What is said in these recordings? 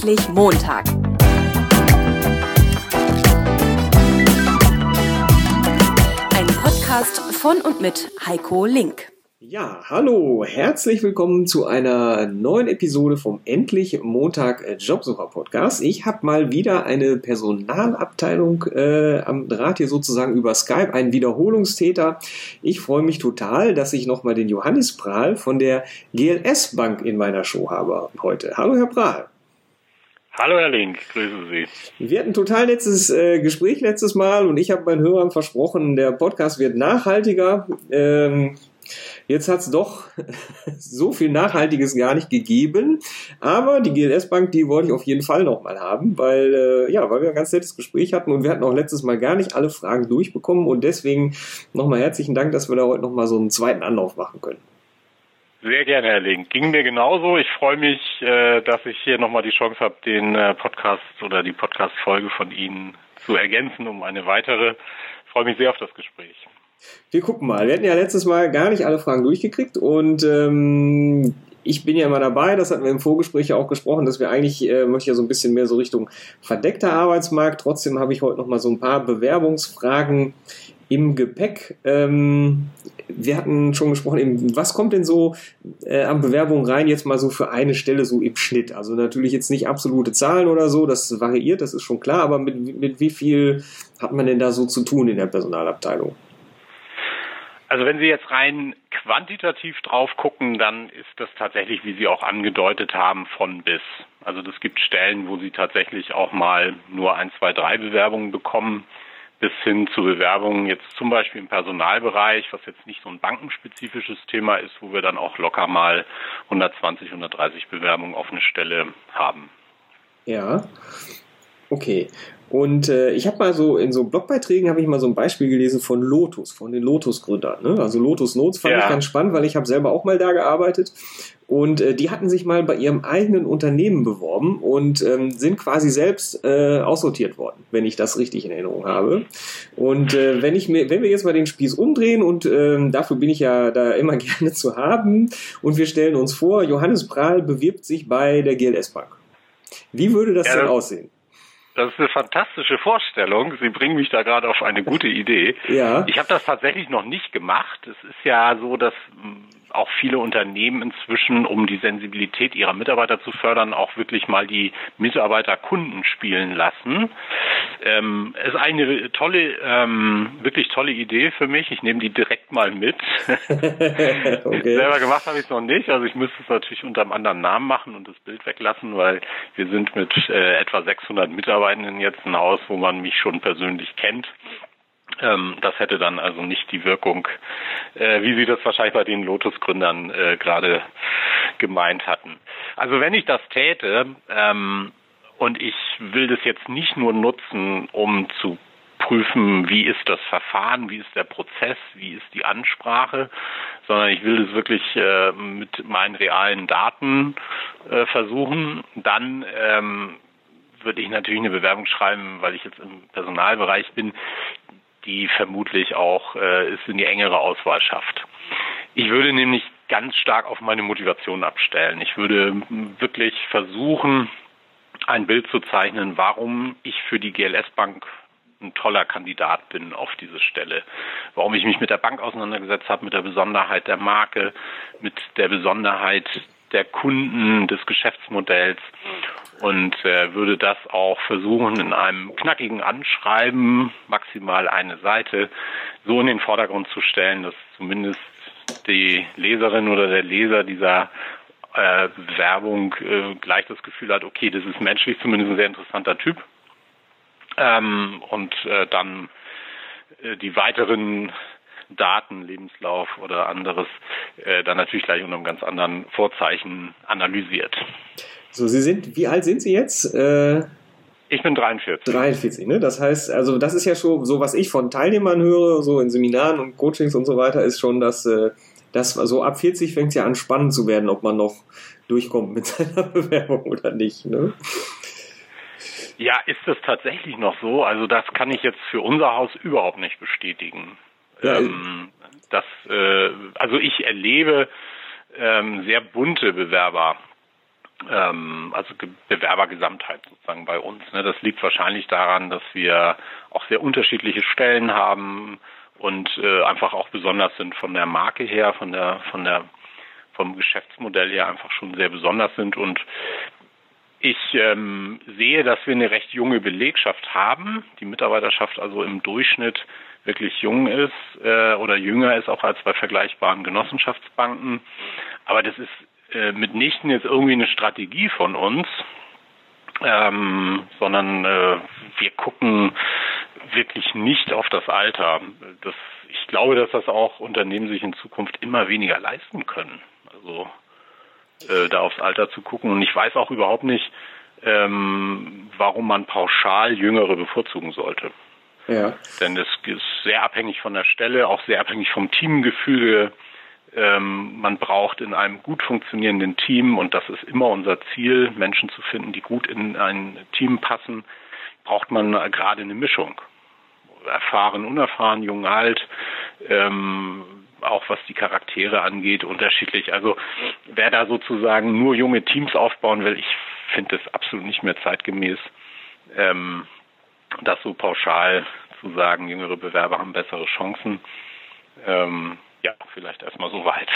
Endlich Montag. Ein Podcast von und mit Heiko Link. Ja, hallo, herzlich willkommen zu einer neuen Episode vom Endlich Montag Jobsucher Podcast. Ich habe mal wieder eine Personalabteilung äh, am Draht hier sozusagen über Skype, einen Wiederholungstäter. Ich freue mich total, dass ich nochmal den Johannes Prahl von der GLS Bank in meiner Show habe heute. Hallo, Herr Prahl. Hallo Herr Link, grüße Sie. Wir hatten ein total nettes äh, Gespräch letztes Mal und ich habe meinen Hörern versprochen, der Podcast wird nachhaltiger. Ähm, Jetzt hat es doch so viel Nachhaltiges gar nicht gegeben. Aber die GLS Bank, die wollte ich auf jeden Fall nochmal haben, weil, äh, ja, weil wir ein ganz nettes Gespräch hatten und wir hatten auch letztes Mal gar nicht alle Fragen durchbekommen und deswegen nochmal herzlichen Dank, dass wir da heute nochmal so einen zweiten Anlauf machen können. Sehr gerne, Herr Link. Ging mir genauso. Ich freue mich, äh, dass ich hier nochmal die Chance habe, den äh, Podcast oder die Podcast-Folge von Ihnen zu ergänzen um eine weitere. Ich freue mich sehr auf das Gespräch. Wir gucken mal. Wir hatten ja letztes Mal gar nicht alle Fragen durchgekriegt und ähm, ich bin ja immer dabei, das hatten wir im Vorgespräch ja auch gesprochen, dass wir eigentlich, äh, möchte ja so ein bisschen mehr so Richtung verdeckter Arbeitsmarkt. Trotzdem habe ich heute noch mal so ein paar Bewerbungsfragen im Gepäck. Ähm, wir hatten schon gesprochen, eben, was kommt denn so äh, an Bewerbungen rein, jetzt mal so für eine Stelle so im Schnitt? Also natürlich jetzt nicht absolute Zahlen oder so, das variiert, das ist schon klar, aber mit, mit wie viel hat man denn da so zu tun in der Personalabteilung? Also wenn Sie jetzt rein quantitativ drauf gucken, dann ist das tatsächlich, wie Sie auch angedeutet haben, von bis. Also das gibt Stellen, wo Sie tatsächlich auch mal nur ein, zwei, drei Bewerbungen bekommen, bis hin zu Bewerbungen jetzt zum Beispiel im Personalbereich, was jetzt nicht so ein bankenspezifisches Thema ist, wo wir dann auch locker mal 120, 130 Bewerbungen auf eine Stelle haben. Ja, okay. Und äh, ich habe mal so in so Blogbeiträgen habe ich mal so ein Beispiel gelesen von Lotus, von den Lotus-Gründern. Ne? Also Lotus Notes fand ja. ich ganz spannend, weil ich habe selber auch mal da gearbeitet. Und äh, die hatten sich mal bei ihrem eigenen Unternehmen beworben und ähm, sind quasi selbst äh, aussortiert worden, wenn ich das richtig in Erinnerung habe. Und äh, wenn ich mir, wenn wir jetzt mal den Spieß umdrehen und ähm, dafür bin ich ja da immer gerne zu haben und wir stellen uns vor, Johannes Prahl bewirbt sich bei der GLS Bank. Wie würde das ja, denn aussehen? Das ist eine fantastische Vorstellung. Sie bringen mich da gerade auf eine gute Idee. Ja. Ich habe das tatsächlich noch nicht gemacht. Es ist ja so, dass auch viele Unternehmen inzwischen, um die Sensibilität ihrer Mitarbeiter zu fördern, auch wirklich mal die Mitarbeiter Kunden spielen lassen. Ähm, ist eine tolle, ähm, wirklich tolle Idee für mich. Ich nehme die direkt mal mit. okay. Selber gemacht habe ich es noch nicht. Also ich müsste es natürlich unter einem anderen Namen machen und das Bild weglassen, weil wir sind mit äh, etwa 600 Mitarbeitenden jetzt ein Haus, wo man mich schon persönlich kennt. Ähm, das hätte dann also nicht die Wirkung, äh, wie Sie das wahrscheinlich bei den Lotus-Gründern äh, gerade gemeint hatten. Also wenn ich das täte, ähm, und ich will das jetzt nicht nur nutzen, um zu prüfen, wie ist das Verfahren, wie ist der Prozess, wie ist die Ansprache, sondern ich will das wirklich äh, mit meinen realen Daten versuchen. Dann ähm, würde ich natürlich eine Bewerbung schreiben, weil ich jetzt im Personalbereich bin, die vermutlich auch äh, es in die engere Auswahl schafft. Ich würde nämlich ganz stark auf meine Motivation abstellen. Ich würde wirklich versuchen, ein Bild zu zeichnen, warum ich für die GLS Bank ein toller Kandidat bin auf diese Stelle. Warum ich mich mit der Bank auseinandergesetzt habe, mit der Besonderheit der Marke, mit der Besonderheit der Kunden, des Geschäftsmodells und äh, würde das auch versuchen, in einem knackigen Anschreiben, maximal eine Seite, so in den Vordergrund zu stellen, dass zumindest die Leserin oder der Leser dieser äh, Bewerbung äh, gleich das Gefühl hat, okay, das ist menschlich zumindest ein sehr interessanter Typ. Ähm, und äh, dann äh, die weiteren Daten, Lebenslauf oder anderes, äh, dann natürlich gleich unter einem ganz anderen Vorzeichen analysiert. So, Sie sind, wie alt sind Sie jetzt? Äh, ich bin 43. 43, ne? Das heißt, also das ist ja schon so, was ich von Teilnehmern höre, so in Seminaren und Coachings und so weiter, ist schon, dass, äh, dass so ab 40 fängt es ja an spannend zu werden, ob man noch durchkommt mit seiner Bewerbung oder nicht, ne? Ja, ist das tatsächlich noch so? Also das kann ich jetzt für unser Haus überhaupt nicht bestätigen. Ähm, das, äh, also ich erlebe ähm, sehr bunte Bewerber ähm, also Bewerbergesamtheit sozusagen bei uns. Ne? Das liegt wahrscheinlich daran, dass wir auch sehr unterschiedliche Stellen haben und äh, einfach auch besonders sind von der Marke her, von der von der vom Geschäftsmodell her einfach schon sehr besonders sind und ich ähm, sehe, dass wir eine recht junge Belegschaft haben. Die Mitarbeiterschaft also im Durchschnitt wirklich jung ist äh, oder jünger ist auch als bei vergleichbaren Genossenschaftsbanken. Aber das ist äh, mitnichten jetzt irgendwie eine Strategie von uns, ähm, sondern äh, wir gucken wirklich nicht auf das Alter. Das, ich glaube, dass das auch Unternehmen sich in Zukunft immer weniger leisten können. Also äh, da aufs Alter zu gucken. Und ich weiß auch überhaupt nicht, ähm, warum man pauschal Jüngere bevorzugen sollte. Ja. Denn es ist sehr abhängig von der Stelle, auch sehr abhängig vom Teamgefüge. Ähm, man braucht in einem gut funktionierenden Team, und das ist immer unser Ziel, Menschen zu finden, die gut in ein Team passen, braucht man gerade eine Mischung. Erfahren, unerfahren, jung, alt, ähm, auch was die Charaktere angeht, unterschiedlich. Also wer da sozusagen nur junge Teams aufbauen will, ich finde das absolut nicht mehr zeitgemäß, ähm, das so pauschal zu sagen, jüngere Bewerber haben bessere Chancen. Ähm, ja, vielleicht erstmal so weit.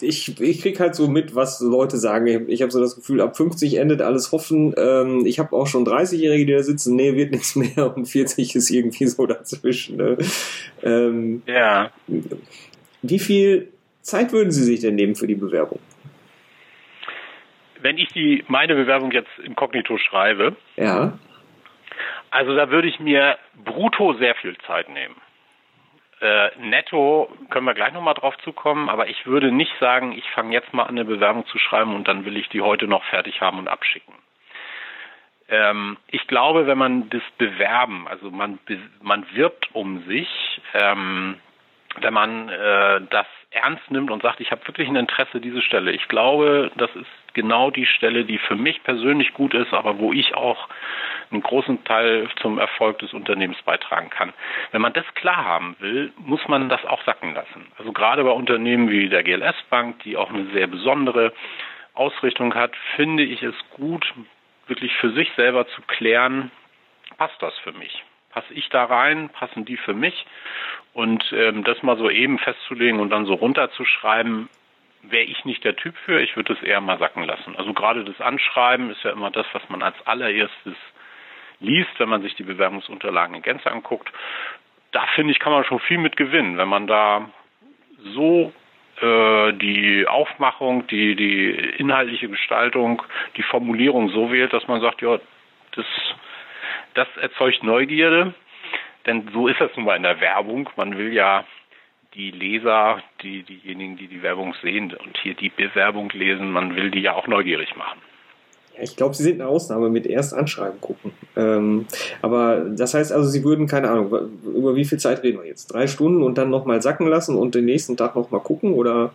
Ich, ich kriege halt so mit, was Leute sagen. Ich habe so das Gefühl, ab 50 endet alles Hoffen. Ähm, ich habe auch schon 30-Jährige, die da sitzen, nee, wird nichts mehr und 40 ist irgendwie so dazwischen. Ne? Ähm, ja. Wie viel Zeit würden Sie sich denn nehmen für die Bewerbung? Wenn ich die meine Bewerbung jetzt inkognito schreibe, ja. Also da würde ich mir brutto sehr viel Zeit nehmen. Äh, netto können wir gleich nochmal drauf zukommen, aber ich würde nicht sagen, ich fange jetzt mal an, eine Bewerbung zu schreiben und dann will ich die heute noch fertig haben und abschicken. Ähm, ich glaube, wenn man das Bewerben, also man, man wirbt um sich, ähm, wenn man äh, das ernst nimmt und sagt, ich habe wirklich ein Interesse diese Stelle. Ich glaube, das ist genau die Stelle, die für mich persönlich gut ist, aber wo ich auch einen großen Teil zum Erfolg des Unternehmens beitragen kann. Wenn man das klar haben will, muss man das auch sacken lassen. Also gerade bei Unternehmen wie der GLS Bank, die auch eine sehr besondere Ausrichtung hat, finde ich es gut, wirklich für sich selber zu klären, passt das für mich? Passe ich da rein? Passen die für mich? Und ähm, das mal so eben festzulegen und dann so runterzuschreiben, wäre ich nicht der Typ für. Ich würde es eher mal sacken lassen. Also gerade das Anschreiben ist ja immer das, was man als allererstes liest, wenn man sich die Bewerbungsunterlagen in Gänze anguckt. Da finde ich, kann man schon viel mit gewinnen, wenn man da so äh, die Aufmachung, die, die inhaltliche Gestaltung, die Formulierung so wählt, dass man sagt, ja, das, das erzeugt Neugierde. Denn so ist das nun mal in der Werbung. Man will ja die Leser, die, diejenigen, die die Werbung sehen und hier die Bewerbung lesen, man will die ja auch neugierig machen. Ja, ich glaube, Sie sind eine Ausnahme mit erst anschreiben gucken. Ähm, aber das heißt also, Sie würden, keine Ahnung, über wie viel Zeit reden wir jetzt? Drei Stunden und dann nochmal sacken lassen und den nächsten Tag nochmal gucken oder?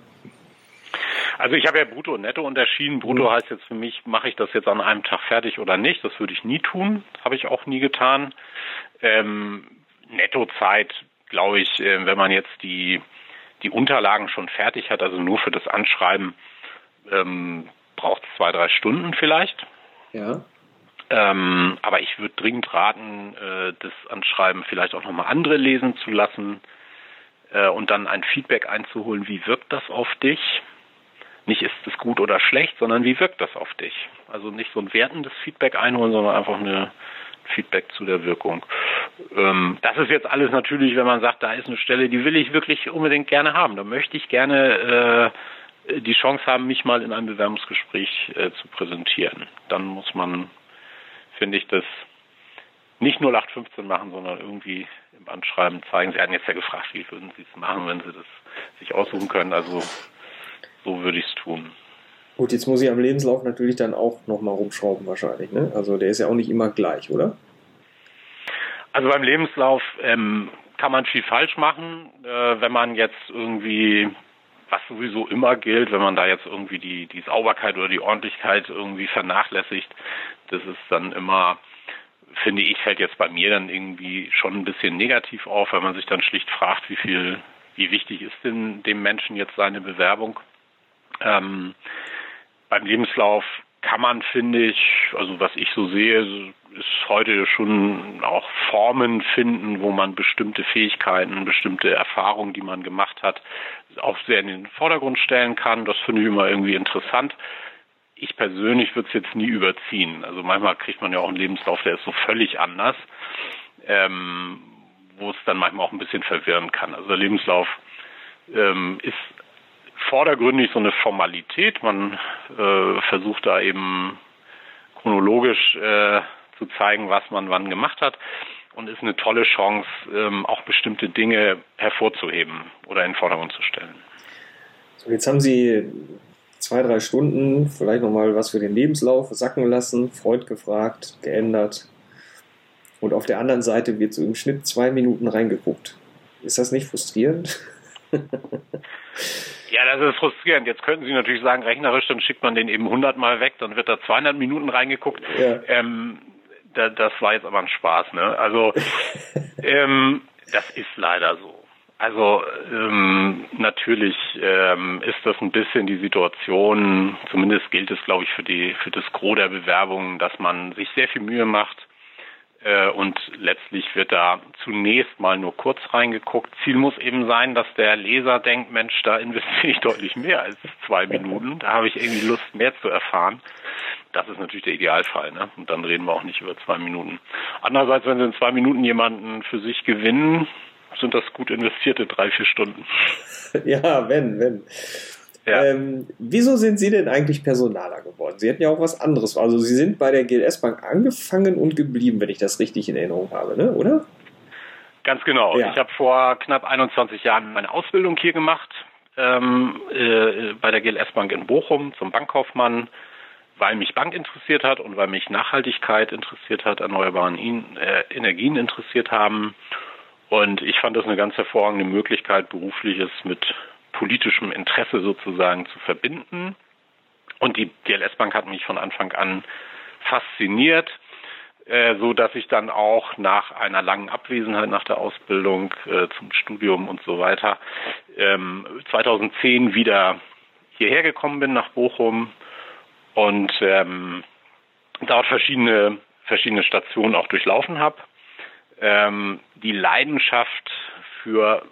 Also ich habe ja Brutto und Netto unterschieden. Brutto mhm. heißt jetzt für mich, mache ich das jetzt an einem Tag fertig oder nicht. Das würde ich nie tun. Habe ich auch nie getan. Ähm, Nettozeit, glaube ich, äh, wenn man jetzt die, die Unterlagen schon fertig hat, also nur für das Anschreiben, ähm, braucht es zwei, drei Stunden vielleicht. Ja. Ähm, aber ich würde dringend raten, äh, das Anschreiben vielleicht auch nochmal andere lesen zu lassen äh, und dann ein Feedback einzuholen, wie wirkt das auf dich? Nicht ist es gut oder schlecht, sondern wie wirkt das auf dich? Also nicht so ein wertendes Feedback einholen, sondern einfach eine Feedback zu der Wirkung. Ähm, das ist jetzt alles natürlich, wenn man sagt, da ist eine Stelle, die will ich wirklich unbedingt gerne haben. Da möchte ich gerne äh, die Chance haben, mich mal in einem Bewerbungsgespräch äh, zu präsentieren. Dann muss man, finde ich, das nicht nur 815 machen, sondern irgendwie im Anschreiben zeigen. Sie hatten jetzt ja gefragt, wie würden Sie es machen, wenn Sie das sich aussuchen können. Also so würde ich es tun. Gut, jetzt muss ich am Lebenslauf natürlich dann auch nochmal rumschrauben wahrscheinlich. Ne? Also der ist ja auch nicht immer gleich, oder? Also beim Lebenslauf ähm, kann man viel falsch machen, äh, wenn man jetzt irgendwie was sowieso immer gilt, wenn man da jetzt irgendwie die, die Sauberkeit oder die Ordentlichkeit irgendwie vernachlässigt, das ist dann immer, finde ich, fällt jetzt bei mir dann irgendwie schon ein bisschen negativ auf, weil man sich dann schlicht fragt, wie viel, wie wichtig ist denn dem Menschen jetzt seine Bewerbung. Ähm, beim Lebenslauf kann man, finde ich, also was ich so sehe, ist heute schon auch Formen finden, wo man bestimmte Fähigkeiten, bestimmte Erfahrungen, die man gemacht hat, auch sehr in den Vordergrund stellen kann. Das finde ich immer irgendwie interessant. Ich persönlich würde es jetzt nie überziehen. Also manchmal kriegt man ja auch einen Lebenslauf, der ist so völlig anders, ähm, wo es dann manchmal auch ein bisschen verwirren kann. Also der Lebenslauf ähm, ist vordergründig so eine Formalität. Man äh, versucht da eben chronologisch äh, zu zeigen, was man wann gemacht hat und ist eine tolle Chance, ähm, auch bestimmte Dinge hervorzuheben oder in den Vordergrund zu stellen. So, jetzt haben Sie zwei, drei Stunden vielleicht nochmal was für den Lebenslauf sacken lassen, Freund gefragt, geändert. Und auf der anderen Seite wird so im Schnitt zwei Minuten reingeguckt. Ist das nicht frustrierend? Ja, das ist frustrierend. Jetzt könnten Sie natürlich sagen, rechnerisch, dann schickt man den eben 100 Mal weg, dann wird da 200 Minuten reingeguckt. Ja. Ähm, da, das war jetzt aber ein Spaß, ne? Also, ähm, das ist leider so. Also ähm, natürlich ähm, ist das ein bisschen die Situation, zumindest gilt es, glaube ich, für die für das Gros der Bewerbungen, dass man sich sehr viel Mühe macht, und letztlich wird da zunächst mal nur kurz reingeguckt. Ziel muss eben sein, dass der Leser denkt, Mensch, da investiere ich deutlich mehr als zwei Minuten. Da habe ich irgendwie Lust, mehr zu erfahren. Das ist natürlich der Idealfall. Ne? Und dann reden wir auch nicht über zwei Minuten. Andererseits, wenn Sie in zwei Minuten jemanden für sich gewinnen, sind das gut investierte drei, vier Stunden. Ja, wenn, wenn. Ja. Ähm, wieso sind Sie denn eigentlich Personaler geworden? Sie hätten ja auch was anderes. Also Sie sind bei der GLS Bank angefangen und geblieben, wenn ich das richtig in Erinnerung habe, ne? oder? Ganz genau. Ja. Ich habe vor knapp 21 Jahren meine Ausbildung hier gemacht ähm, äh, bei der GLS Bank in Bochum zum Bankkaufmann, weil mich Bank interessiert hat und weil mich Nachhaltigkeit interessiert hat, erneuerbaren äh, Energien interessiert haben. Und ich fand das eine ganz hervorragende Möglichkeit, berufliches mit politischem Interesse sozusagen zu verbinden. Und die DLS Bank hat mich von Anfang an fasziniert, äh, so dass ich dann auch nach einer langen Abwesenheit nach der Ausbildung äh, zum Studium und so weiter ähm, 2010 wieder hierher gekommen bin nach Bochum und ähm, dort verschiedene verschiedene Stationen auch durchlaufen habe. Ähm, die Leidenschaft für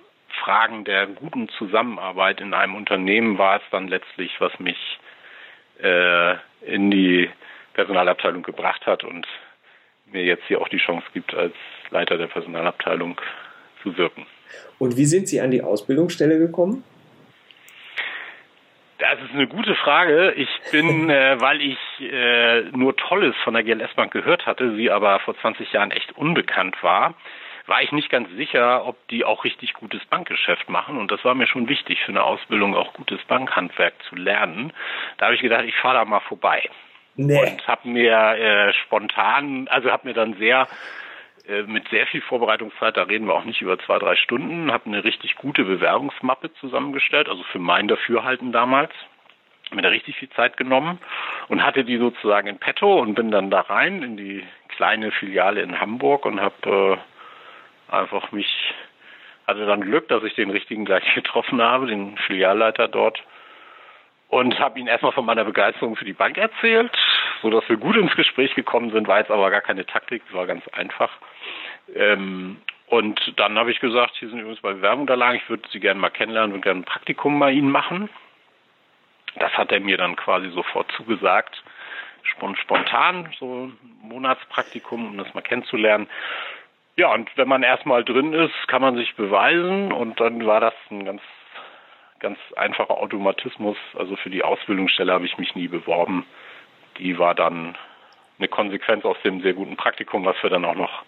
Fragen der guten Zusammenarbeit in einem Unternehmen war es dann letztlich, was mich äh, in die Personalabteilung gebracht hat und mir jetzt hier auch die Chance gibt, als Leiter der Personalabteilung zu wirken. Und wie sind Sie an die Ausbildungsstelle gekommen? Das ist eine gute Frage. Ich bin, äh, weil ich äh, nur Tolles von der GLS Bank gehört hatte, sie aber vor 20 Jahren echt unbekannt war, war ich nicht ganz sicher, ob die auch richtig gutes Bankgeschäft machen. Und das war mir schon wichtig für eine Ausbildung, auch gutes Bankhandwerk zu lernen. Da habe ich gedacht, ich fahre da mal vorbei. Nee. Und habe mir äh, spontan, also habe mir dann sehr äh, mit sehr viel Vorbereitungszeit, da reden wir auch nicht über zwei, drei Stunden, habe eine richtig gute Bewerbungsmappe zusammengestellt, also für mein Dafürhalten damals mir da richtig viel Zeit genommen und hatte die sozusagen in petto und bin dann da rein in die kleine Filiale in Hamburg und habe äh, einfach mich, hatte dann Glück, dass ich den richtigen gleich getroffen habe, den Filialleiter dort. Und habe ihn erstmal von meiner Begeisterung für die Bank erzählt, so dass wir gut ins Gespräch gekommen sind, war jetzt aber gar keine Taktik, es war ganz einfach. Ähm, und dann habe ich gesagt, hier sind übrigens bei Bewerbungsunterlagen, ich würde Sie gerne mal kennenlernen und gerne ein Praktikum bei Ihnen machen. Das hat er mir dann quasi sofort zugesagt, spontan, so ein Monatspraktikum, um das mal kennenzulernen. Ja, und wenn man erstmal drin ist, kann man sich beweisen und dann war das ein ganz, ganz einfacher Automatismus. Also für die Ausbildungsstelle habe ich mich nie beworben. Die war dann eine Konsequenz aus dem sehr guten Praktikum, was wir dann auch noch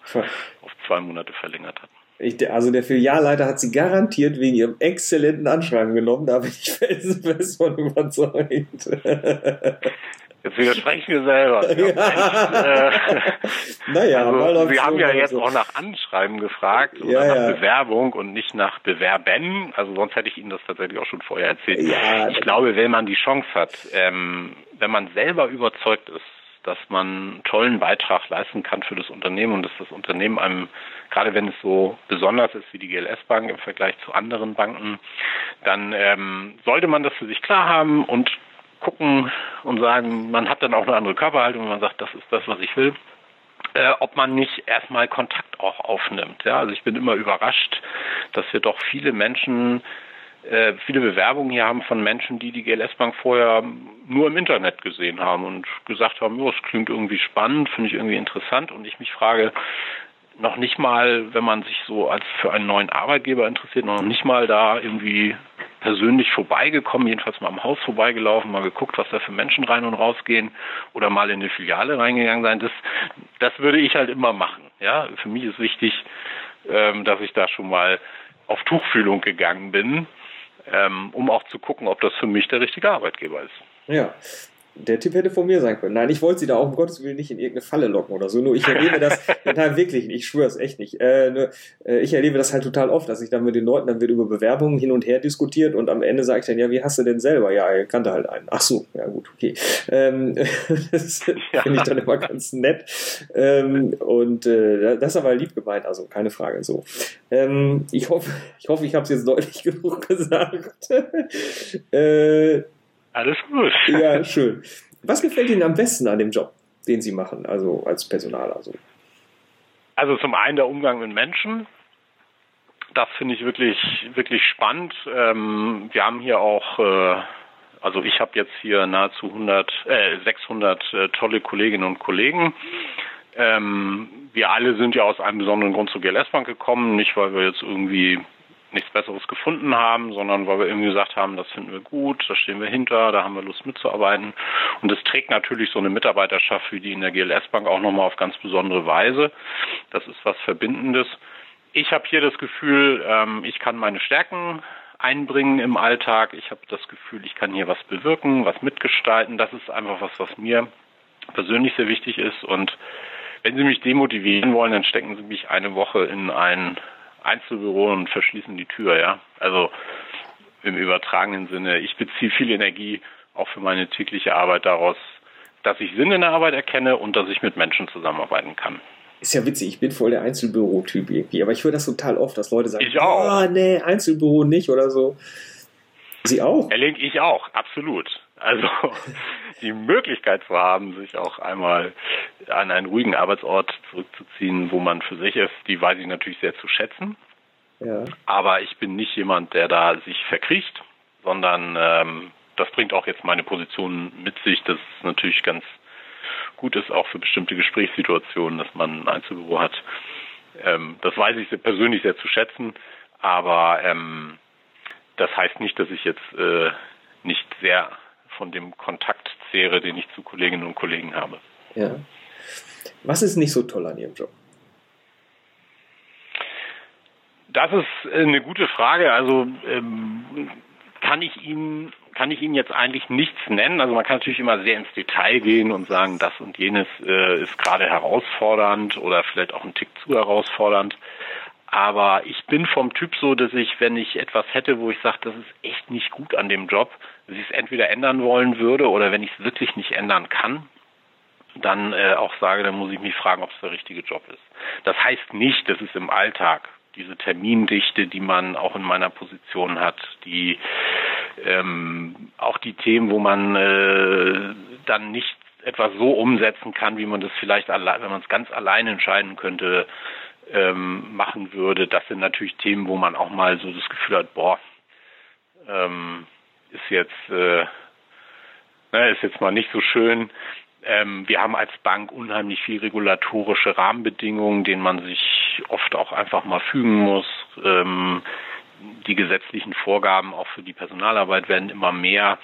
auf zwei Monate verlängert hatten. Ich, also der Filialleiter hat sie garantiert wegen ihrem exzellenten Anschreiben genommen, da bin ich felsenfest von überzeugt. Jetzt widersprechen wir selber. Ja. Äh, naja, also, Sie haben ja jetzt so. auch nach Anschreiben gefragt ja, oder nach ja. Bewerbung und nicht nach Bewerben. Also sonst hätte ich Ihnen das tatsächlich auch schon vorher erzählt. Ja, ich glaube, wenn man die Chance hat, ähm, wenn man selber überzeugt ist, dass man einen tollen Beitrag leisten kann für das Unternehmen und dass das Unternehmen einem, gerade wenn es so besonders ist wie die GLS Bank im Vergleich zu anderen Banken, dann ähm, sollte man das für sich klar haben und gucken und sagen, man hat dann auch eine andere Körperhaltung, wenn man sagt, das ist das, was ich will. Äh, ob man nicht erstmal Kontakt auch aufnimmt. Ja, also ich bin immer überrascht, dass wir doch viele Menschen äh, viele Bewerbungen hier haben von Menschen, die die GLS Bank vorher nur im Internet gesehen haben und gesagt haben, oh, es klingt irgendwie spannend, finde ich irgendwie interessant und ich mich frage, noch nicht mal, wenn man sich so als für einen neuen Arbeitgeber interessiert, noch nicht mal da irgendwie persönlich vorbeigekommen, jedenfalls mal am Haus vorbeigelaufen, mal geguckt, was da für Menschen rein und rausgehen oder mal in eine Filiale reingegangen sein. Das, das würde ich halt immer machen. Ja, für mich ist wichtig, ähm, dass ich da schon mal auf Tuchfühlung gegangen bin ähm, um auch zu gucken, ob das für mich der richtige Arbeitgeber ist. Ja, der Tipp hätte von mir sein können. Nein, ich wollte sie da auch um Gottes Willen nicht in irgendeine Falle locken oder so. Nur ich erlebe das, nein, wirklich nicht, ich schwöre es echt nicht. Äh, nur, äh, ich erlebe das halt total oft, dass ich dann mit den Leuten, dann wird über Bewerbungen hin und her diskutiert und am Ende sage ich dann, ja, wie hast du denn selber? Ja, er kannte halt einen. Ach so, ja gut, okay. Ähm, das ja. finde ich dann immer ganz nett. Ähm, und äh, das ist aber lieb gemeint, also keine Frage so. Ähm, ich hoffe, ich hoffe, ich habe es jetzt deutlich genug gesagt. äh, alles gut. Ja, schön. Was gefällt Ihnen am besten an dem Job, den Sie machen, also als Personaler? Also, also zum einen der Umgang mit Menschen. Das finde ich wirklich, wirklich spannend. Ähm, wir haben hier auch, äh, also ich habe jetzt hier nahezu 100, äh, 600 äh, tolle Kolleginnen und Kollegen. Ähm, wir alle sind ja aus einem besonderen Grund zur GLS Bank gekommen, nicht weil wir jetzt irgendwie nichts Besseres gefunden haben, sondern weil wir irgendwie gesagt haben, das finden wir gut, da stehen wir hinter, da haben wir Lust mitzuarbeiten. Und es trägt natürlich so eine Mitarbeiterschaft wie die in der GLS Bank auch nochmal auf ganz besondere Weise. Das ist was Verbindendes. Ich habe hier das Gefühl, ähm, ich kann meine Stärken einbringen im Alltag. Ich habe das Gefühl, ich kann hier was bewirken, was mitgestalten. Das ist einfach was, was mir persönlich sehr wichtig ist. Und wenn Sie mich demotivieren wollen, dann stecken Sie mich eine Woche in ein Einzelbüro und verschließen die Tür, ja. Also im übertragenen Sinne. Ich beziehe viel Energie auch für meine tägliche Arbeit daraus, dass ich Sinn in der Arbeit erkenne und dass ich mit Menschen zusammenarbeiten kann. Ist ja witzig, ich bin voll der Einzelbüro-Typ irgendwie, aber ich höre das total oft, dass Leute sagen, ich auch. Oh, nee, Einzelbüro nicht oder so. Sie auch? Herr Link, ich auch, absolut. Also die Möglichkeit zu haben, sich auch einmal an einen ruhigen Arbeitsort zurückzuziehen, wo man für sich ist, die weiß ich natürlich sehr zu schätzen. Ja. Aber ich bin nicht jemand, der da sich verkriecht, sondern ähm, das bringt auch jetzt meine Position mit sich, dass es natürlich ganz gut ist, auch für bestimmte Gesprächssituationen, dass man ein Einzelbüro hat. Ähm, das weiß ich sehr, persönlich sehr zu schätzen, aber ähm, das heißt nicht, dass ich jetzt äh, nicht sehr von dem Kontakt zehre, den ich zu Kolleginnen und Kollegen habe. Ja. Was ist nicht so toll an Ihrem Job? Das ist eine gute Frage. Also ähm, kann ich Ihnen kann ich Ihnen jetzt eigentlich nichts nennen. Also man kann natürlich immer sehr ins Detail gehen und sagen, das und jenes äh, ist gerade herausfordernd oder vielleicht auch ein Tick zu herausfordernd. Aber ich bin vom Typ so, dass ich, wenn ich etwas hätte, wo ich sage, das ist echt nicht gut an dem Job, dass ich es entweder ändern wollen würde oder wenn ich es wirklich nicht ändern kann, dann äh, auch sage, dann muss ich mich fragen, ob es der richtige Job ist. Das heißt nicht, dass es im Alltag diese Termindichte, die man auch in meiner Position hat, die ähm, auch die Themen, wo man äh, dann nicht etwas so umsetzen kann, wie man das vielleicht wenn man es ganz allein entscheiden könnte, ähm, machen würde. Das sind natürlich Themen, wo man auch mal so das Gefühl hat, boah, ähm, ist jetzt äh, ne, ist jetzt mal nicht so schön. Ähm, wir haben als Bank unheimlich viel regulatorische Rahmenbedingungen, denen man sich oft auch einfach mal fügen muss. Ähm, die gesetzlichen Vorgaben auch für die Personalarbeit werden immer mehr.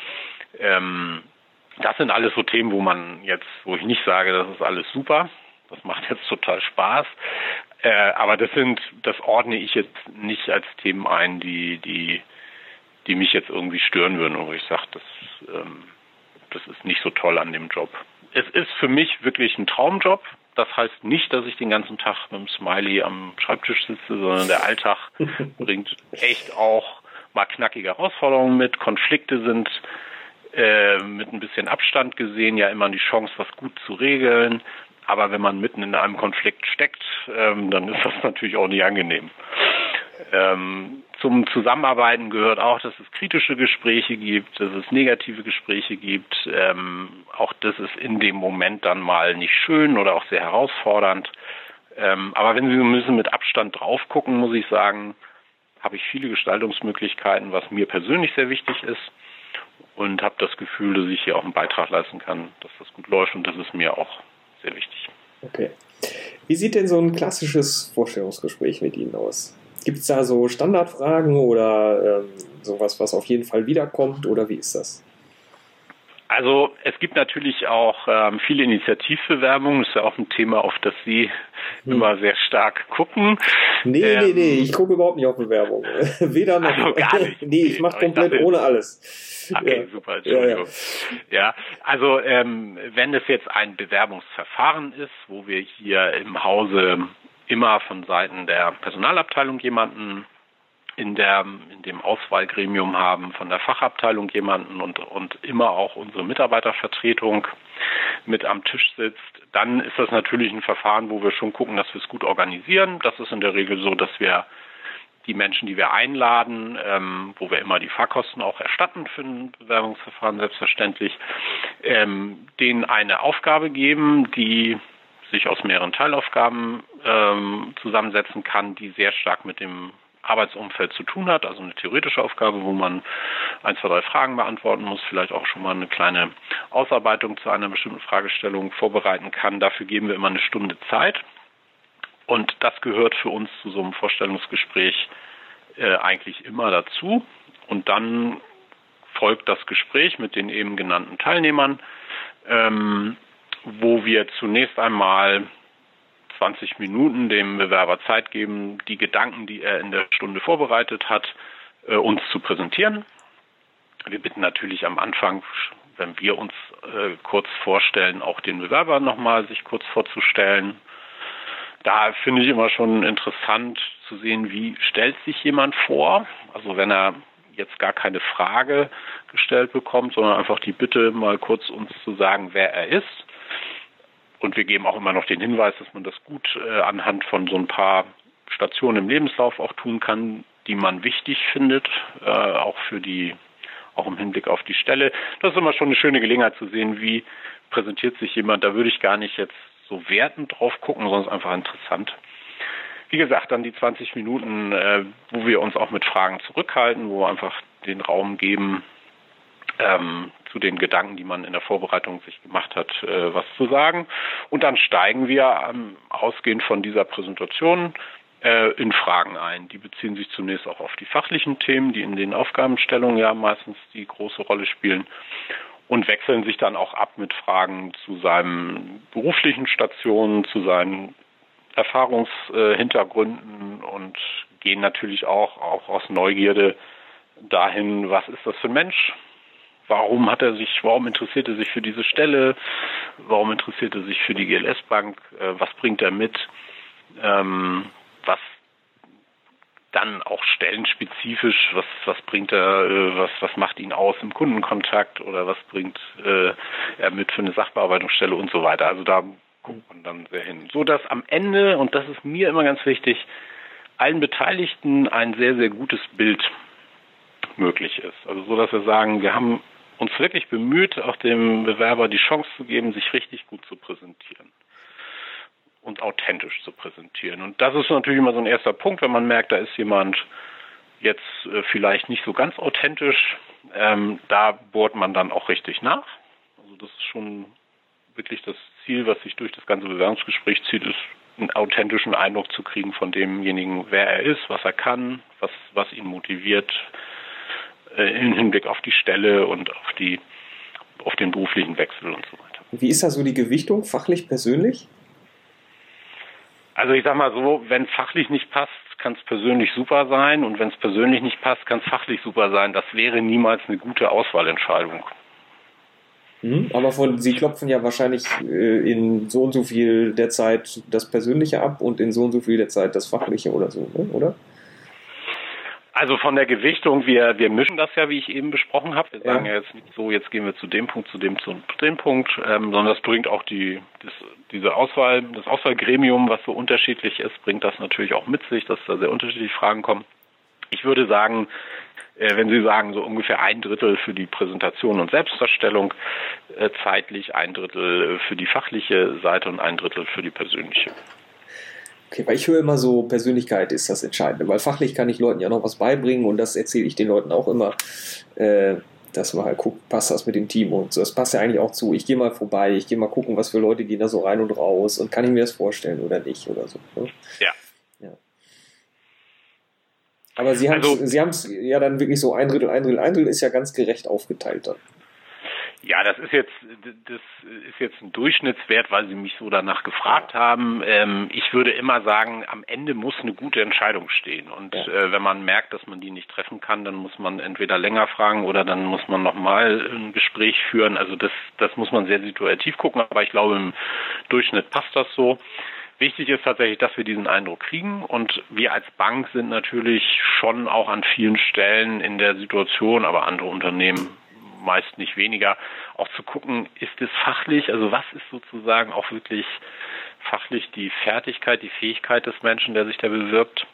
Ähm, das sind alles so Themen, wo man jetzt, wo ich nicht sage, das ist alles super. Das macht jetzt total Spaß. Äh, aber das sind, das ordne ich jetzt nicht als Themen ein, die, die, die mich jetzt irgendwie stören würden, wo ich sage, das, ähm, das ist nicht so toll an dem Job. Es ist für mich wirklich ein Traumjob. Das heißt nicht, dass ich den ganzen Tag mit dem Smiley am Schreibtisch sitze, sondern der Alltag bringt echt auch mal knackige Herausforderungen mit. Konflikte sind äh, mit ein bisschen Abstand gesehen ja immer die Chance, was gut zu regeln. Aber wenn man mitten in einem Konflikt steckt, ähm, dann ist das natürlich auch nicht angenehm. Ähm, zum Zusammenarbeiten gehört auch, dass es kritische Gespräche gibt, dass es negative Gespräche gibt, ähm, auch das ist in dem Moment dann mal nicht schön oder auch sehr herausfordernd. Ähm, aber wenn Sie müssen mit Abstand drauf gucken, muss ich sagen, habe ich viele Gestaltungsmöglichkeiten, was mir persönlich sehr wichtig ist und habe das Gefühl, dass ich hier auch einen Beitrag leisten kann, dass das gut läuft und das ist mir auch sehr wichtig. Okay. Wie sieht denn so ein klassisches Vorstellungsgespräch mit Ihnen aus? Gibt es da so Standardfragen oder ähm, sowas, was auf jeden Fall wiederkommt oder wie ist das? Also es gibt natürlich auch ähm, viele Initiativbewerbungen. Das ist ja auch ein Thema, auf das Sie hm. immer sehr stark gucken. Nee, ähm, nee, nee, ich gucke überhaupt nicht auf Bewerbungen. Weder noch. Also gar nicht. nee, ich mache komplett dachte, ohne alles. Okay, ja. super, Entschuldigung. Ja, ja. also ähm, wenn es jetzt ein Bewerbungsverfahren ist, wo wir hier im Hause immer von Seiten der Personalabteilung jemanden in, der, in dem Auswahlgremium haben, von der Fachabteilung jemanden und, und immer auch unsere Mitarbeitervertretung mit am Tisch sitzt, dann ist das natürlich ein Verfahren, wo wir schon gucken, dass wir es gut organisieren. Das ist in der Regel so, dass wir die Menschen, die wir einladen, ähm, wo wir immer die Fahrkosten auch erstatten für ein Bewerbungsverfahren selbstverständlich, ähm, denen eine Aufgabe geben, die sich aus mehreren Teilaufgaben ähm, zusammensetzen kann, die sehr stark mit dem Arbeitsumfeld zu tun hat, also eine theoretische Aufgabe, wo man ein, zwei, drei Fragen beantworten muss, vielleicht auch schon mal eine kleine Ausarbeitung zu einer bestimmten Fragestellung vorbereiten kann. Dafür geben wir immer eine Stunde Zeit. Und das gehört für uns zu so einem Vorstellungsgespräch äh, eigentlich immer dazu. Und dann folgt das Gespräch mit den eben genannten Teilnehmern, ähm, wo wir zunächst einmal 20 Minuten dem Bewerber Zeit geben, die Gedanken, die er in der Stunde vorbereitet hat, äh, uns zu präsentieren. Wir bitten natürlich am Anfang, wenn wir uns äh, kurz vorstellen, auch den Bewerber nochmal sich kurz vorzustellen. Da finde ich immer schon interessant zu sehen, wie stellt sich jemand vor. Also wenn er jetzt gar keine Frage gestellt bekommt, sondern einfach die Bitte, mal kurz uns zu sagen, wer er ist und wir geben auch immer noch den Hinweis, dass man das gut äh, anhand von so ein paar Stationen im Lebenslauf auch tun kann, die man wichtig findet, äh, auch für die, auch im Hinblick auf die Stelle. Das ist immer schon eine schöne Gelegenheit zu sehen, wie präsentiert sich jemand. Da würde ich gar nicht jetzt so wertend drauf gucken, sondern es ist einfach interessant. Wie gesagt, dann die 20 Minuten, äh, wo wir uns auch mit Fragen zurückhalten, wo wir einfach den Raum geben, ähm, zu den Gedanken, die man in der Vorbereitung sich gemacht hat, äh, was zu sagen. Und dann steigen wir ähm, ausgehend von dieser Präsentation äh, in Fragen ein. Die beziehen sich zunächst auch auf die fachlichen Themen, die in den Aufgabenstellungen ja meistens die große Rolle spielen und wechseln sich dann auch ab mit Fragen zu seinen beruflichen Stationen, zu seinen Erfahrungshintergründen äh, und gehen natürlich auch, auch aus Neugierde dahin, was ist das für ein Mensch, warum hat er sich, warum interessiert er sich für diese Stelle, warum interessiert er sich für die GLS Bank, äh, was bringt er mit, ähm, was dann auch stellenspezifisch, was, was bringt er, äh, was, was macht ihn aus im Kundenkontakt oder was bringt äh, er mit für eine Sachbearbeitungsstelle und so weiter. Also da guckt man dann sehr hin. So dass am Ende, und das ist mir immer ganz wichtig, allen Beteiligten ein sehr, sehr gutes Bild möglich ist. Also so, dass wir sagen, wir haben uns wirklich bemüht, auch dem Bewerber die Chance zu geben, sich richtig gut zu präsentieren und authentisch zu präsentieren. Und das ist natürlich immer so ein erster Punkt, wenn man merkt, da ist jemand jetzt äh, vielleicht nicht so ganz authentisch, ähm, da bohrt man dann auch richtig nach. Also das ist schon wirklich das Ziel, was sich durch das ganze Bewerbungsgespräch zieht, ist einen authentischen Eindruck zu kriegen von demjenigen, wer er ist, was er kann, was, was ihn motiviert, äh, im Hinblick auf die Stelle und auf die auf den beruflichen Wechsel und so weiter. Wie ist da so die Gewichtung, fachlich, persönlich? Also ich sag mal so, wenn es fachlich nicht passt, kann es persönlich super sein und wenn es persönlich nicht passt, kann es fachlich super sein. Das wäre niemals eine gute Auswahlentscheidung. Mhm, aber von, Sie klopfen ja wahrscheinlich äh, in so und so viel der Zeit das Persönliche ab und in so und so viel der Zeit das Fachliche oder so, ne? oder? Also von der Gewichtung, wir, wir mischen das ja, wie ich eben besprochen habe. Wir sagen ja, jetzt nicht so, jetzt gehen wir zu dem Punkt, zu dem, zu dem Punkt, ähm, sondern das bringt auch die, das, diese Auswahl, das Auswahlgremium, was so unterschiedlich ist, bringt das natürlich auch mit sich, dass da sehr unterschiedliche Fragen kommen. Ich würde sagen, äh, wenn Sie sagen, so ungefähr ein Drittel für die Präsentation und Selbstdarstellung äh, zeitlich, ein Drittel für die fachliche Seite und ein Drittel für die persönliche. Okay, weil ich höre immer so, Persönlichkeit ist das Entscheidende, weil fachlich kann ich Leuten ja noch was beibringen und das erzähle ich den Leuten auch immer, äh, dass man halt guckt, passt das mit dem Team und so. Das passt ja eigentlich auch zu. Ich gehe mal vorbei, ich gehe mal gucken, was für Leute gehen da so rein und raus und kann ich mir das vorstellen oder nicht oder so. Ne? Ja. ja. Aber Sie haben es also, Sie haben's ja dann wirklich so ein Drittel, ein Drittel, ein Drittel ist ja ganz gerecht aufgeteilt dann. Ja, das ist jetzt das ist jetzt ein Durchschnittswert, weil Sie mich so danach gefragt haben. Ähm, ich würde immer sagen, am Ende muss eine gute Entscheidung stehen. Und ja. äh, wenn man merkt, dass man die nicht treffen kann, dann muss man entweder länger fragen oder dann muss man nochmal ein Gespräch führen. Also das das muss man sehr situativ gucken. Aber ich glaube, im Durchschnitt passt das so. Wichtig ist tatsächlich, dass wir diesen Eindruck kriegen und wir als Bank sind natürlich schon auch an vielen Stellen in der Situation, aber andere Unternehmen meist nicht weniger, auch zu gucken, ist es fachlich, also was ist sozusagen auch wirklich fachlich die Fertigkeit, die Fähigkeit des Menschen, der sich da bewirbt.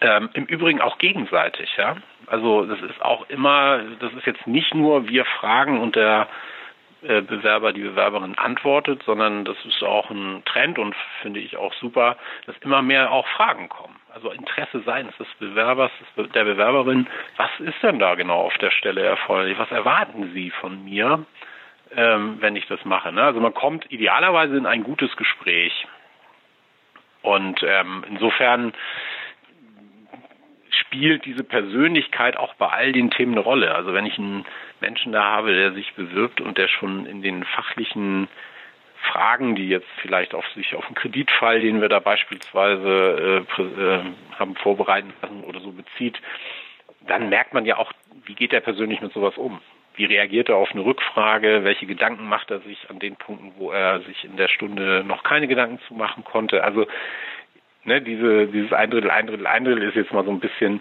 Ähm, Im Übrigen auch gegenseitig, ja. Also das ist auch immer, das ist jetzt nicht nur wir fragen und der äh, Bewerber, die Bewerberin antwortet, sondern das ist auch ein Trend und finde ich auch super, dass immer mehr auch Fragen kommen. Also Interesse seitens des Bewerbers, der Bewerberin, was ist denn da genau auf der Stelle erforderlich? Was erwarten Sie von mir, ähm, wenn ich das mache? Ne? Also man kommt idealerweise in ein gutes Gespräch. Und ähm, insofern spielt diese Persönlichkeit auch bei all den Themen eine Rolle. Also wenn ich einen Menschen da habe, der sich bewirbt und der schon in den fachlichen Fragen, die jetzt vielleicht auf sich auf einen Kreditfall, den wir da beispielsweise äh, äh, haben vorbereiten lassen oder so bezieht, dann merkt man ja auch, wie geht er persönlich mit sowas um? Wie reagiert er auf eine Rückfrage? Welche Gedanken macht er sich an den Punkten, wo er sich in der Stunde noch keine Gedanken zu machen konnte? Also ne, diese, dieses ein Drittel, ein Drittel, ein Drittel ist jetzt mal so ein bisschen,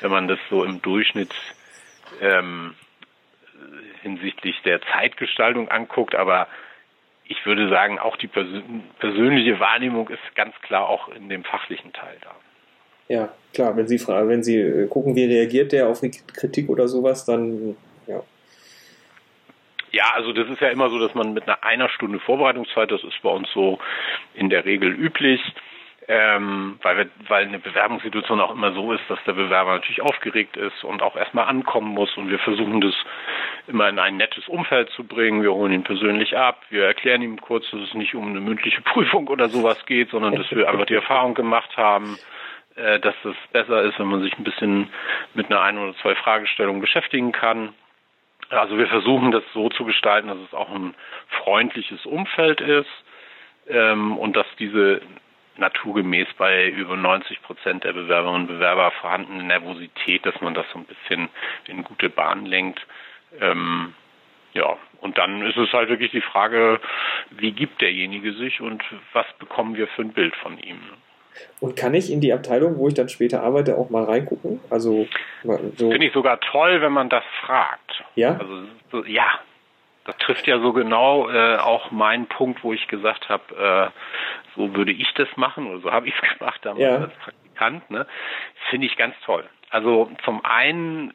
wenn man das so im Durchschnitt ähm, hinsichtlich der Zeitgestaltung anguckt, aber ich würde sagen, auch die persön persönliche Wahrnehmung ist ganz klar auch in dem fachlichen Teil da. Ja, klar, wenn Sie fragen, wenn Sie äh, gucken, wie reagiert der auf eine Kritik oder sowas, dann ja. Ja, also das ist ja immer so, dass man mit einer einer Stunde Vorbereitungszeit, das ist bei uns so in der Regel üblich, ähm, weil, wir, weil eine Bewerbungssituation auch immer so ist, dass der Bewerber natürlich aufgeregt ist und auch erstmal ankommen muss und wir versuchen das immer in ein nettes Umfeld zu bringen. Wir holen ihn persönlich ab, wir erklären ihm kurz, dass es nicht um eine mündliche Prüfung oder sowas geht, sondern dass wir einfach die Erfahrung gemacht haben, äh, dass es besser ist, wenn man sich ein bisschen mit einer ein oder zwei Fragestellungen beschäftigen kann. Also wir versuchen das so zu gestalten, dass es auch ein freundliches Umfeld ist ähm, und dass diese naturgemäß bei über 90 Prozent der Bewerberinnen und Bewerber vorhandene Nervosität, dass man das so ein bisschen in gute Bahn lenkt. Ähm, ja, und dann ist es halt wirklich die Frage, wie gibt derjenige sich und was bekommen wir für ein Bild von ihm. Und kann ich in die Abteilung, wo ich dann später arbeite, auch mal reingucken? Also so. finde ich sogar toll, wenn man das fragt. Ja. Also so, ja, das trifft ja so genau äh, auch meinen Punkt, wo ich gesagt habe, äh, so würde ich das machen oder so habe ich es gemacht damals ja. als Praktikant. Ne? Finde ich ganz toll. Also zum einen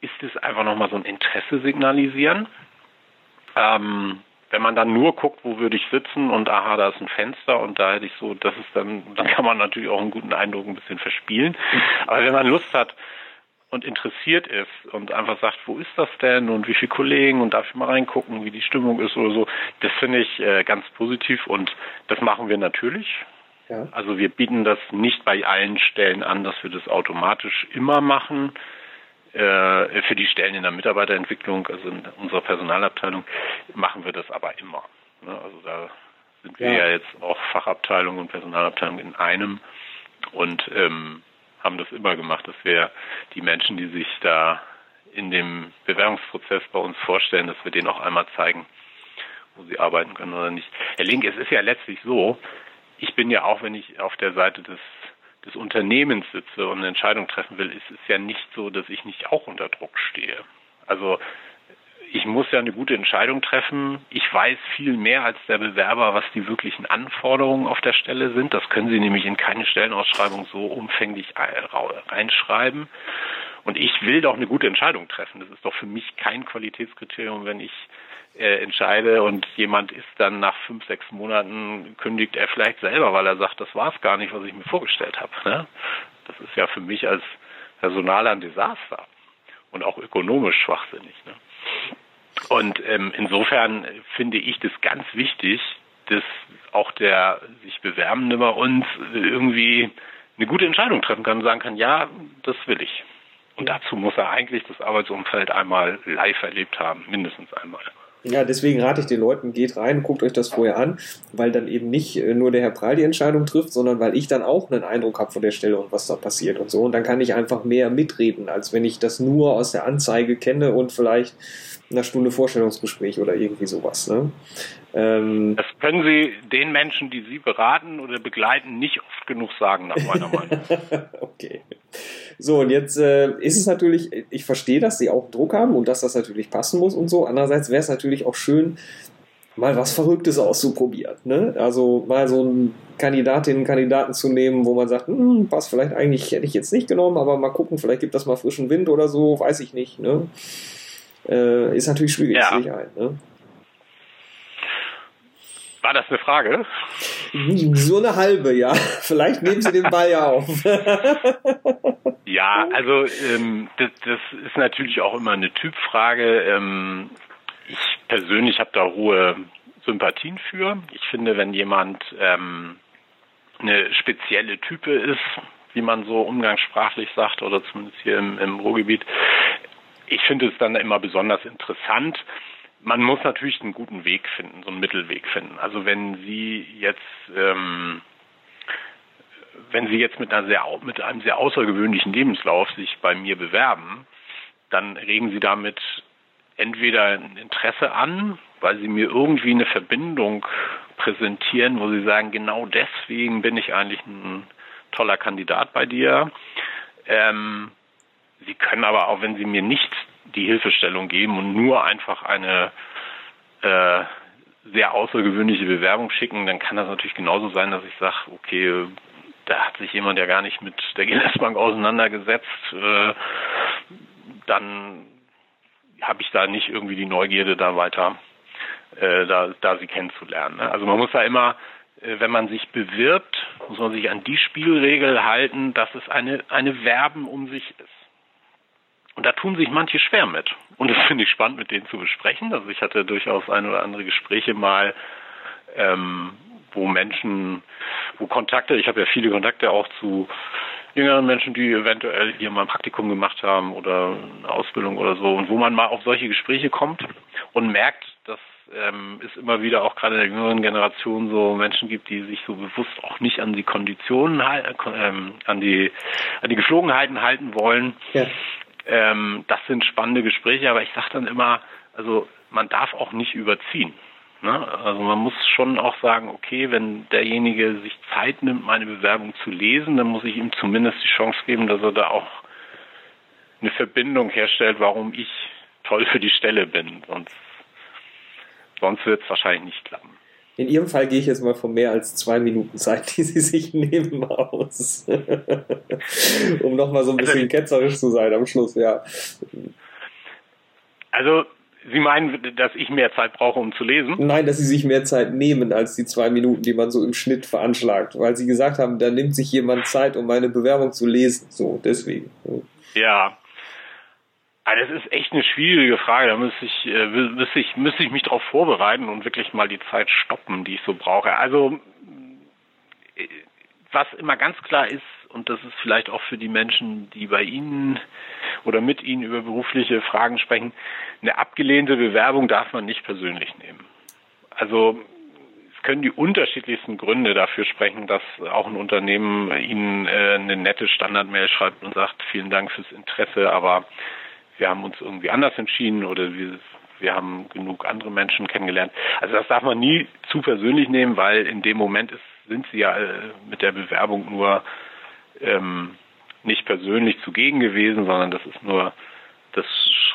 ist es einfach nochmal so ein Interesse signalisieren. Ähm, wenn man dann nur guckt, wo würde ich sitzen und aha, da ist ein Fenster und da hätte ich so, das ist dann, dann kann man natürlich auch einen guten Eindruck ein bisschen verspielen. Aber wenn man Lust hat, und interessiert ist und einfach sagt, wo ist das denn und wie viele Kollegen und darf ich mal reingucken, wie die Stimmung ist oder so, das finde ich äh, ganz positiv und das machen wir natürlich. Ja. Also wir bieten das nicht bei allen Stellen an, dass wir das automatisch immer machen. Äh, für die Stellen in der Mitarbeiterentwicklung, also in unserer Personalabteilung, machen wir das aber immer. Ne? Also da sind wir ja. ja jetzt auch Fachabteilung und Personalabteilung in einem und ähm, haben das immer gemacht, dass wir die Menschen, die sich da in dem Bewerbungsprozess bei uns vorstellen, dass wir denen auch einmal zeigen, wo sie arbeiten können oder nicht. Herr Link, es ist ja letztlich so, ich bin ja auch, wenn ich auf der Seite des, des Unternehmens sitze und eine Entscheidung treffen will, ist es ja nicht so, dass ich nicht auch unter Druck stehe. Also ich muss ja eine gute Entscheidung treffen. Ich weiß viel mehr als der Bewerber, was die wirklichen Anforderungen auf der Stelle sind. Das können Sie nämlich in keine Stellenausschreibung so umfänglich reinschreiben. Und ich will doch eine gute Entscheidung treffen. Das ist doch für mich kein Qualitätskriterium, wenn ich äh, entscheide und jemand ist dann nach fünf, sechs Monaten, kündigt er vielleicht selber, weil er sagt, das war es gar nicht, was ich mir vorgestellt habe. Ne? Das ist ja für mich als Personaler ein Desaster und auch ökonomisch schwachsinnig. Ne? Und ähm, insofern finde ich das ganz wichtig, dass auch der sich Bewerbende bei uns irgendwie eine gute Entscheidung treffen kann und sagen kann, ja, das will ich. Und dazu muss er eigentlich das Arbeitsumfeld einmal live erlebt haben, mindestens einmal. Ja, deswegen rate ich den Leuten, geht rein, guckt euch das vorher an, weil dann eben nicht äh, nur der Herr Prall die Entscheidung trifft, sondern weil ich dann auch einen Eindruck habe von der Stelle und was da passiert und so. Und dann kann ich einfach mehr mitreden, als wenn ich das nur aus der Anzeige kenne und vielleicht einer Stunde Vorstellungsgespräch oder irgendwie sowas. Ne? Ähm, das können Sie den Menschen, die Sie beraten oder begleiten, nicht oft genug sagen, nach meiner Meinung. okay. So, und jetzt äh, ist es natürlich, ich verstehe, dass Sie auch Druck haben und dass das natürlich passen muss und so. Andererseits wäre es natürlich auch schön, mal was Verrücktes auszuprobieren. Ne? Also mal so einen Kandidatinnen, Kandidaten zu nehmen, wo man sagt, hm, passt vielleicht eigentlich, hätte ich jetzt nicht genommen, aber mal gucken, vielleicht gibt das mal frischen Wind oder so, weiß ich nicht. Ne? Äh, ist natürlich schwierig, ja. Sicherheit. Ne? War das eine Frage? So eine halbe, ja. Vielleicht nehmen Sie den Ball ja auf. ja, also ähm, das, das, ist natürlich auch immer eine Typfrage. Ähm, ich persönlich habe da hohe Sympathien für. Ich finde, wenn jemand ähm, eine spezielle Type ist, wie man so umgangssprachlich sagt, oder zumindest hier im, im Ruhrgebiet, ich finde es dann immer besonders interessant. Man muss natürlich einen guten Weg finden, so einen Mittelweg finden. Also wenn Sie jetzt ähm, wenn Sie jetzt mit, sehr, mit einem sehr außergewöhnlichen Lebenslauf sich bei mir bewerben, dann regen Sie damit entweder ein Interesse an, weil Sie mir irgendwie eine Verbindung präsentieren, wo Sie sagen, genau deswegen bin ich eigentlich ein toller Kandidat bei dir. Ähm, Sie können aber auch, wenn Sie mir nicht die Hilfestellung geben und nur einfach eine äh, sehr außergewöhnliche Bewerbung schicken, dann kann das natürlich genauso sein, dass ich sage, okay, da hat sich jemand ja gar nicht mit der GLS Bank auseinandergesetzt, äh, dann habe ich da nicht irgendwie die Neugierde, da weiter, äh, da, da sie kennenzulernen. Ne? Also man muss da immer, äh, wenn man sich bewirbt, muss man sich an die Spielregel halten, dass es eine, eine Werben um sich ist. Und da tun sich manche schwer mit. Und das finde ich spannend, mit denen zu besprechen. Also ich hatte durchaus ein oder andere Gespräche mal, ähm, wo Menschen, wo Kontakte, ich habe ja viele Kontakte auch zu jüngeren Menschen, die eventuell hier mal ein Praktikum gemacht haben oder eine Ausbildung oder so, und wo man mal auf solche Gespräche kommt und merkt, dass ähm, es immer wieder auch gerade in der jüngeren Generation so Menschen gibt, die sich so bewusst auch nicht an die Konditionen, ähm, an die an die Geflogenheiten halten wollen. Ja. Ähm, das sind spannende Gespräche, aber ich sage dann immer, also man darf auch nicht überziehen. Ne? Also man muss schon auch sagen, okay, wenn derjenige sich Zeit nimmt, meine Bewerbung zu lesen, dann muss ich ihm zumindest die Chance geben, dass er da auch eine Verbindung herstellt, warum ich toll für die Stelle bin. Sonst, sonst wird es wahrscheinlich nicht klappen. In Ihrem Fall gehe ich jetzt mal von mehr als zwei Minuten Zeit, die Sie sich nehmen, aus. um nochmal so ein bisschen also, ketzerisch zu sein am Schluss, ja. Also, Sie meinen, dass ich mehr Zeit brauche, um zu lesen? Nein, dass Sie sich mehr Zeit nehmen als die zwei Minuten, die man so im Schnitt veranschlagt. Weil Sie gesagt haben, da nimmt sich jemand Zeit, um meine Bewerbung zu lesen. So, deswegen. Ja, also das ist echt eine schwierige Frage. Da müsste ich, äh, müsste ich, müsste ich mich darauf vorbereiten und wirklich mal die Zeit stoppen, die ich so brauche. Also äh, was immer ganz klar ist, und das ist vielleicht auch für die Menschen, die bei Ihnen oder mit Ihnen über berufliche Fragen sprechen, eine abgelehnte Bewerbung darf man nicht persönlich nehmen. Also es können die unterschiedlichsten Gründe dafür sprechen, dass auch ein Unternehmen Ihnen äh, eine nette Standardmail schreibt und sagt, vielen Dank fürs Interesse, aber wir haben uns irgendwie anders entschieden oder wir, wir haben genug andere Menschen kennengelernt. Also das darf man nie zu persönlich nehmen, weil in dem Moment ist, sind sie ja äh, mit der Bewerbung nur ähm, nicht persönlich zugegen gewesen, sondern das ist nur das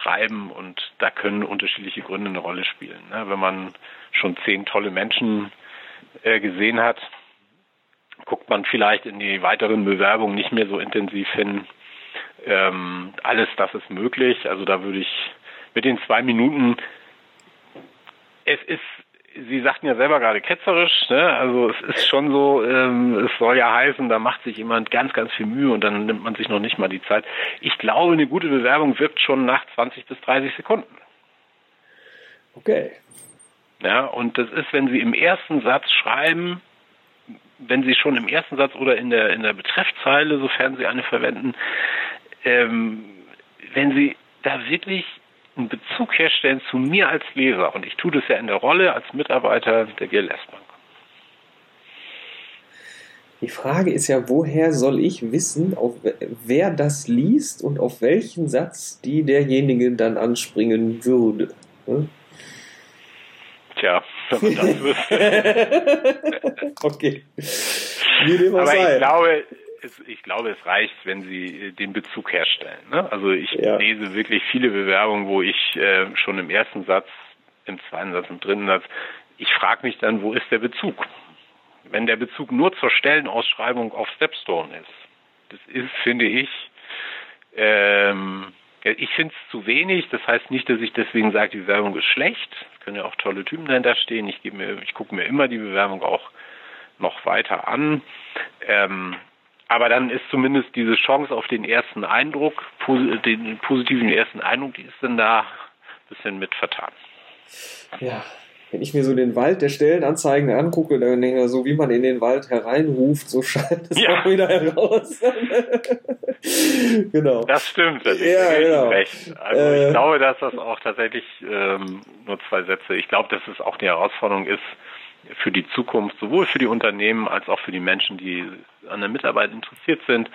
Schreiben und da können unterschiedliche Gründe eine Rolle spielen. Ne? Wenn man schon zehn tolle Menschen äh, gesehen hat, guckt man vielleicht in die weiteren Bewerbungen nicht mehr so intensiv hin. Ähm, alles das ist möglich. Also da würde ich mit den zwei Minuten, es ist Sie sagten ja selber gerade ketzerisch, ne? also es ist schon so, ähm, es soll ja heißen, da macht sich jemand ganz, ganz viel Mühe und dann nimmt man sich noch nicht mal die Zeit. Ich glaube, eine gute Bewerbung wirkt schon nach 20 bis 30 Sekunden. Okay. Ja, und das ist, wenn Sie im ersten Satz schreiben, wenn Sie schon im ersten Satz oder in der, in der Betreffzeile, sofern Sie eine verwenden, ähm, wenn Sie da wirklich einen Bezug herstellen zu mir als Leser. Und ich tue das ja in der Rolle als Mitarbeiter der GLS Bank. Die Frage ist ja, woher soll ich wissen, auf, wer das liest und auf welchen Satz die derjenige dann anspringen würde? Hm? Tja, wenn man das wüsste. okay. Aber ich glaube, es, ich glaube, es reicht, wenn Sie äh, den Bezug herstellen. Ne? Also ich ja. lese wirklich viele Bewerbungen, wo ich äh, schon im ersten Satz, im zweiten Satz, im dritten Satz, ich frage mich dann, wo ist der Bezug? Wenn der Bezug nur zur Stellenausschreibung auf Stepstone ist, das ist, finde ich, ähm, ich finde es zu wenig. Das heißt nicht, dass ich deswegen sage, die Bewerbung ist schlecht. Es können ja auch tolle Typen dahinter stehen. Ich, ich gucke mir immer die Bewerbung auch noch weiter an. Ähm, aber dann ist zumindest diese Chance auf den ersten Eindruck, den positiven ersten Eindruck, die ist dann da ein bisschen mit vertan. Ja, wenn ich mir so den Wald der Stellenanzeigen angucke, dann denke ich so, wie man in den Wald hereinruft, so schallt es ja. auch wieder heraus. genau. Das stimmt, das ist ja, genau. recht. Also äh, ich glaube, dass das auch tatsächlich ähm, nur zwei Sätze, ich glaube, dass es auch die Herausforderung ist, für die Zukunft, sowohl für die Unternehmen als auch für die Menschen, die an der Mitarbeit interessiert sind,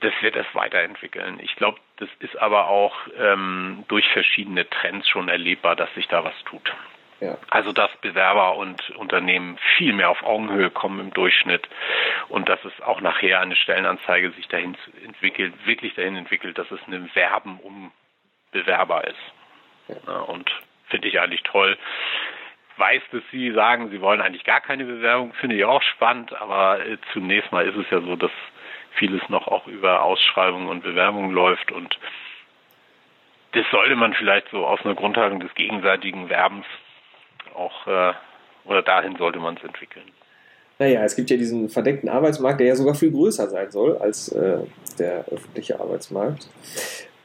das wird es weiterentwickeln. Ich glaube, das ist aber auch ähm, durch verschiedene Trends schon erlebbar, dass sich da was tut. Ja. Also dass Bewerber und Unternehmen viel mehr auf Augenhöhe kommen im Durchschnitt und dass es auch nachher eine Stellenanzeige sich dahin entwickelt, wirklich dahin entwickelt, dass es ein Werben um Bewerber ist. Ja. und finde ich eigentlich toll weiß, dass Sie sagen, Sie wollen eigentlich gar keine Bewerbung, finde ich auch spannend, aber äh, zunächst mal ist es ja so, dass vieles noch auch über Ausschreibungen und Bewerbungen läuft und das sollte man vielleicht so aus einer Grundhaltung des gegenseitigen Werbens auch, äh, oder dahin sollte man es entwickeln. Naja, es gibt ja diesen verdeckten Arbeitsmarkt, der ja sogar viel größer sein soll als äh, der öffentliche Arbeitsmarkt.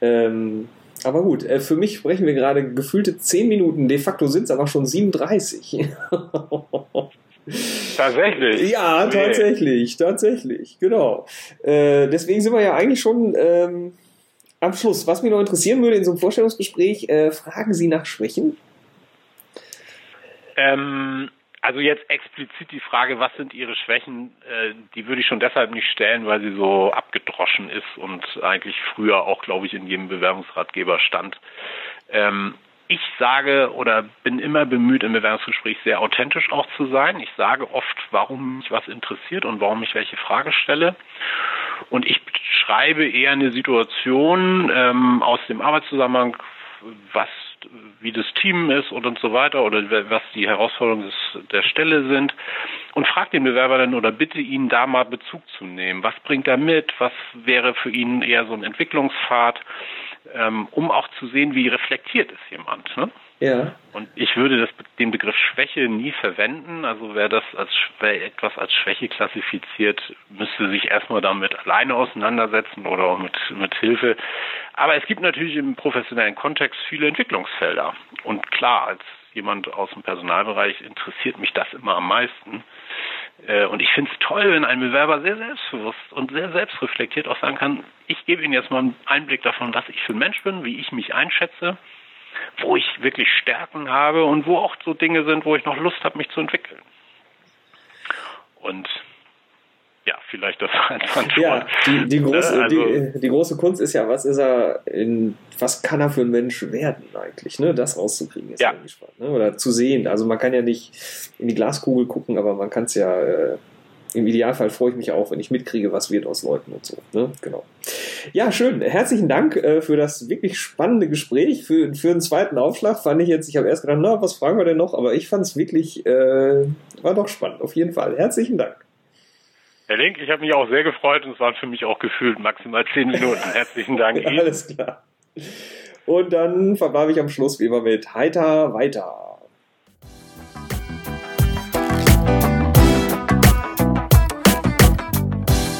Ähm, aber gut, äh, für mich sprechen wir gerade gefühlte 10 Minuten, de facto sind es aber schon 37. Tatsächlich? Ja, tatsächlich, nee. tatsächlich, genau. Äh, deswegen sind wir ja eigentlich schon ähm, am Schluss. Was mich noch interessieren würde in so einem Vorstellungsgespräch, äh, fragen Sie nach Schwächen? Ähm, also jetzt explizit die Frage, was sind Ihre Schwächen, äh, die würde ich schon deshalb nicht stellen, weil sie so abgedroschen ist und eigentlich früher auch, glaube ich, in jedem Bewerbungsratgeber stand. Ähm, ich sage oder bin immer bemüht, im Bewerbungsgespräch sehr authentisch auch zu sein. Ich sage oft, warum mich was interessiert und warum ich welche Frage stelle. Und ich schreibe eher eine Situation ähm, aus dem Arbeitszusammenhang, was wie das Team ist und, und so weiter oder was die Herausforderungen des, der Stelle sind und fragt den Bewerber dann oder bitte ihn da mal Bezug zu nehmen. Was bringt er mit? Was wäre für ihn eher so ein Entwicklungspfad, ähm, um auch zu sehen, wie reflektiert ist jemand. Ne? Ja. Und ich würde das, den Begriff Schwäche nie verwenden. Also wer das als wer etwas als Schwäche klassifiziert, müsste sich erstmal damit alleine auseinandersetzen oder auch mit, mit Hilfe. Aber es gibt natürlich im professionellen Kontext viele Entwicklungsfelder. Und klar, als jemand aus dem Personalbereich interessiert mich das immer am meisten. Äh, und ich finde es toll, wenn ein Bewerber sehr selbstbewusst und sehr selbstreflektiert auch sagen kann, ich gebe Ihnen jetzt mal einen Einblick davon, was ich für ein Mensch bin, wie ich mich einschätze wo ich wirklich Stärken habe und wo auch so Dinge sind, wo ich noch Lust habe, mich zu entwickeln. Und ja, vielleicht das einfach Ja, die, die, große, ne, also, die, die, große Kunst ist ja, was ist er in, was kann er für ein Mensch werden eigentlich, ne? Das rauszukriegen ist ja. spannend, ne? Oder zu sehen. Also man kann ja nicht in die Glaskugel gucken, aber man kann es ja äh, im Idealfall freue ich mich auch, wenn ich mitkriege, was wird aus Leuten und so. Ne? Genau. Ja, schön. Herzlichen Dank äh, für das wirklich spannende Gespräch. Für, für den zweiten Aufschlag fand ich jetzt, ich habe erst gedacht, na, was fragen wir denn noch? Aber ich fand es wirklich, äh, war doch spannend, auf jeden Fall. Herzlichen Dank. Herr Link, ich habe mich auch sehr gefreut und es waren für mich auch gefühlt maximal zehn Minuten. Herzlichen Dank. Ihnen. Alles klar. Und dann verbleibe ich am Schluss wie immer mit Heiter weiter.